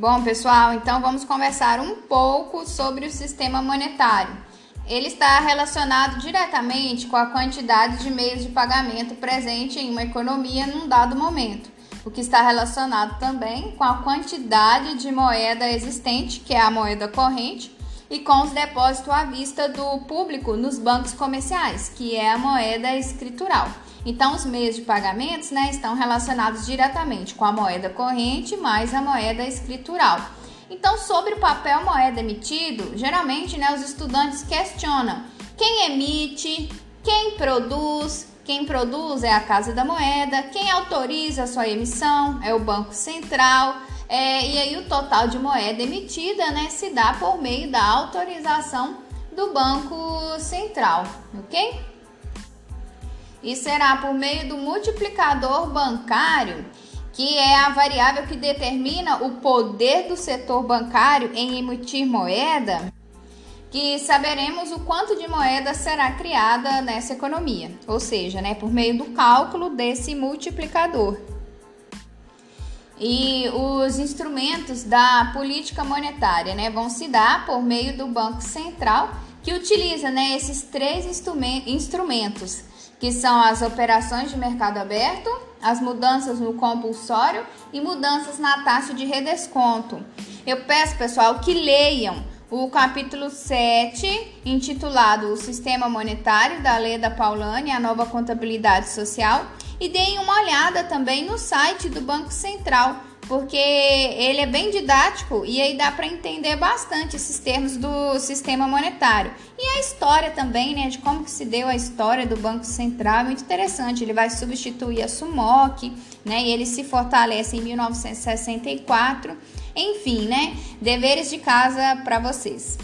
Bom, pessoal, então vamos conversar um pouco sobre o sistema monetário. Ele está relacionado diretamente com a quantidade de meios de pagamento presente em uma economia num dado momento, o que está relacionado também com a quantidade de moeda existente, que é a moeda corrente, e com os depósitos à vista do público nos bancos comerciais, que é a moeda escritural. Então, os meios de pagamentos né, estão relacionados diretamente com a moeda corrente mais a moeda escritural. Então, sobre o papel moeda emitido, geralmente né, os estudantes questionam quem emite, quem produz, quem produz é a Casa da Moeda, quem autoriza a sua emissão é o Banco Central. É, e aí o total de moeda emitida né, se dá por meio da autorização do Banco Central, ok? E será por meio do multiplicador bancário, que é a variável que determina o poder do setor bancário em emitir moeda, que saberemos o quanto de moeda será criada nessa economia, ou seja, né, por meio do cálculo desse multiplicador e os instrumentos da política monetária né, vão se dar por meio do Banco Central, que utiliza né, esses três instrumentos, que são as operações de mercado aberto, as mudanças no compulsório e mudanças na taxa de redesconto. Eu peço, pessoal, que leiam o capítulo 7, intitulado O Sistema Monetário da Lei da Paulani, a nova contabilidade social, e deem uma olhada também no site do Banco Central, porque ele é bem didático e aí dá para entender bastante esses termos do sistema monetário. E a história também, né, de como que se deu a história do Banco Central, é muito interessante. Ele vai substituir a SUMOC, né, e ele se fortalece em 1964. Enfim, né, deveres de casa para vocês.